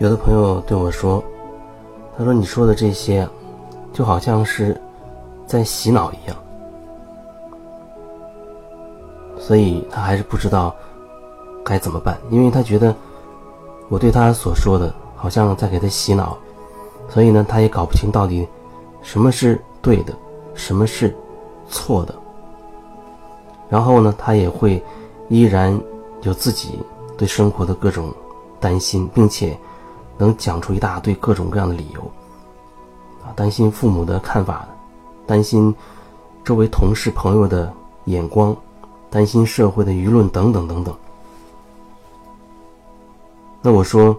有的朋友对我说：“他说你说的这些，就好像是在洗脑一样。”所以他还是不知道该怎么办，因为他觉得我对他所说的好像在给他洗脑，所以呢，他也搞不清到底什么是对的，什么是错的。然后呢，他也会依然有自己对生活的各种担心，并且。能讲出一大堆各种各样的理由，啊，担心父母的看法，担心周围同事朋友的眼光，担心社会的舆论等等等等。那我说，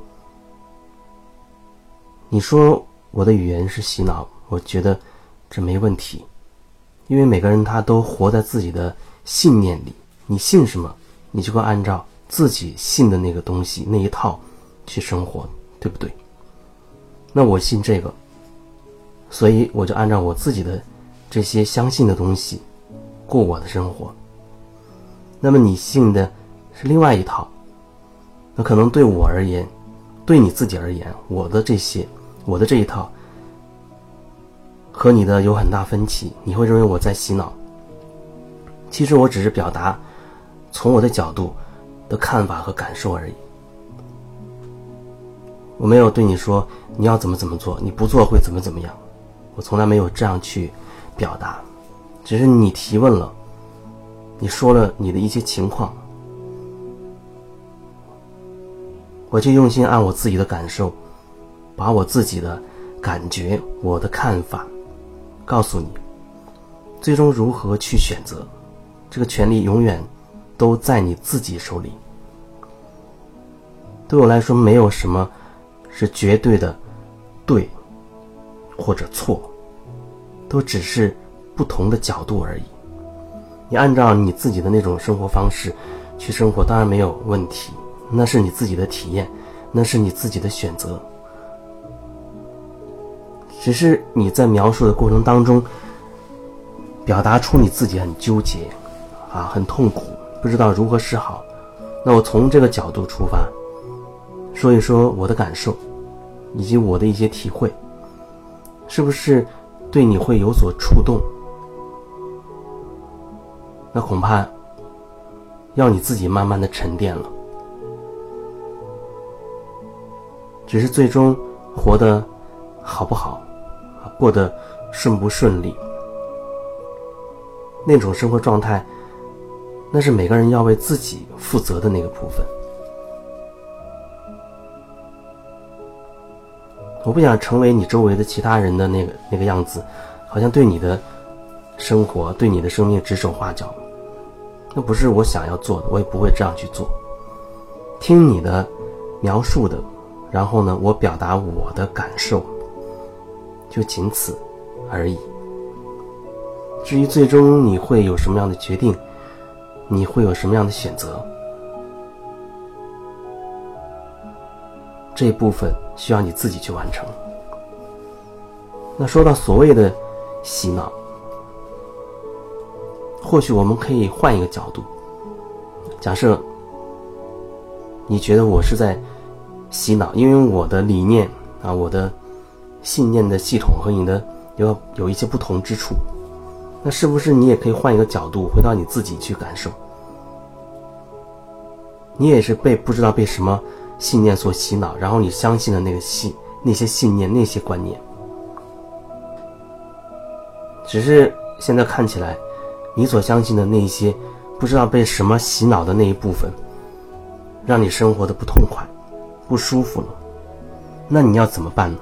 你说我的语言是洗脑，我觉得这没问题，因为每个人他都活在自己的信念里，你信什么，你就会按照自己信的那个东西那一套去生活。对不对？那我信这个，所以我就按照我自己的这些相信的东西过我的生活。那么你信的是另外一套，那可能对我而言，对你自己而言，我的这些，我的这一套和你的有很大分歧，你会认为我在洗脑。其实我只是表达从我的角度的看法和感受而已。我没有对你说你要怎么怎么做，你不做会怎么怎么样，我从来没有这样去表达，只是你提问了，你说了你的一些情况，我就用心按我自己的感受，把我自己的感觉、我的看法告诉你，最终如何去选择，这个权利永远都在你自己手里。对我来说，没有什么。是绝对的对或者错，都只是不同的角度而已。你按照你自己的那种生活方式去生活，当然没有问题，那是你自己的体验，那是你自己的选择。只是你在描述的过程当中，表达出你自己很纠结，啊，很痛苦，不知道如何是好。那我从这个角度出发。说一说我的感受，以及我的一些体会，是不是对你会有所触动？那恐怕要你自己慢慢的沉淀了。只是最终活得好不好，过得顺不顺利，那种生活状态，那是每个人要为自己负责的那个部分。我不想成为你周围的其他人的那个那个样子，好像对你的生活、对你的生命指手画脚，那不是我想要做的，我也不会这样去做。听你的描述的，然后呢，我表达我的感受，就仅此而已。至于最终你会有什么样的决定，你会有什么样的选择？这部分需要你自己去完成。那说到所谓的洗脑，或许我们可以换一个角度。假设你觉得我是在洗脑，因为我的理念啊，我的信念的系统和你的有有一些不同之处，那是不是你也可以换一个角度，回到你自己去感受？你也是被不知道被什么。信念所洗脑，然后你相信的那个信、那些信念、那些观念，只是现在看起来，你所相信的那些，不知道被什么洗脑的那一部分，让你生活的不痛快、不舒服了。那你要怎么办呢？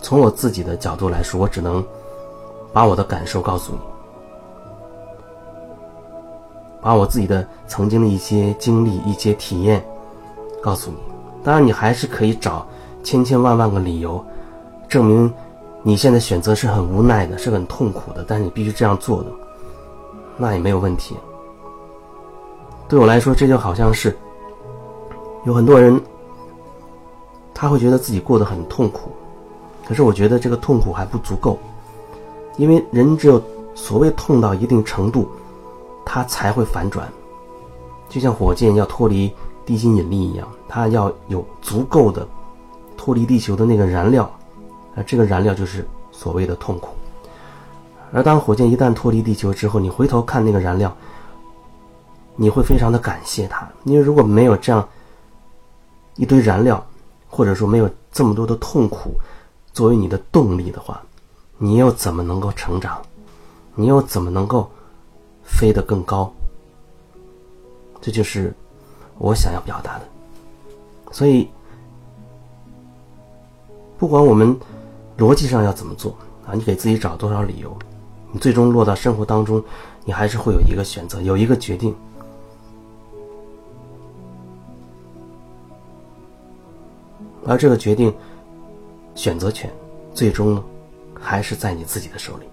从我自己的角度来说，我只能把我的感受告诉你。把我自己的曾经的一些经历、一些体验告诉你。当然，你还是可以找千千万万个理由，证明你现在选择是很无奈的，是很痛苦的。但是你必须这样做的，那也没有问题。对我来说，这就好像是有很多人他会觉得自己过得很痛苦，可是我觉得这个痛苦还不足够，因为人只有所谓痛到一定程度。它才会反转，就像火箭要脱离地心引力一样，它要有足够的脱离地球的那个燃料，而这个燃料就是所谓的痛苦。而当火箭一旦脱离地球之后，你回头看那个燃料，你会非常的感谢它，因为如果没有这样一堆燃料，或者说没有这么多的痛苦作为你的动力的话，你又怎么能够成长？你又怎么能够飞得更高？这就是我想要表达的。所以，不管我们逻辑上要怎么做啊，你给自己找多少理由，你最终落到生活当中，你还是会有一个选择，有一个决定。而这个决定、选择权，最终呢，还是在你自己的手里。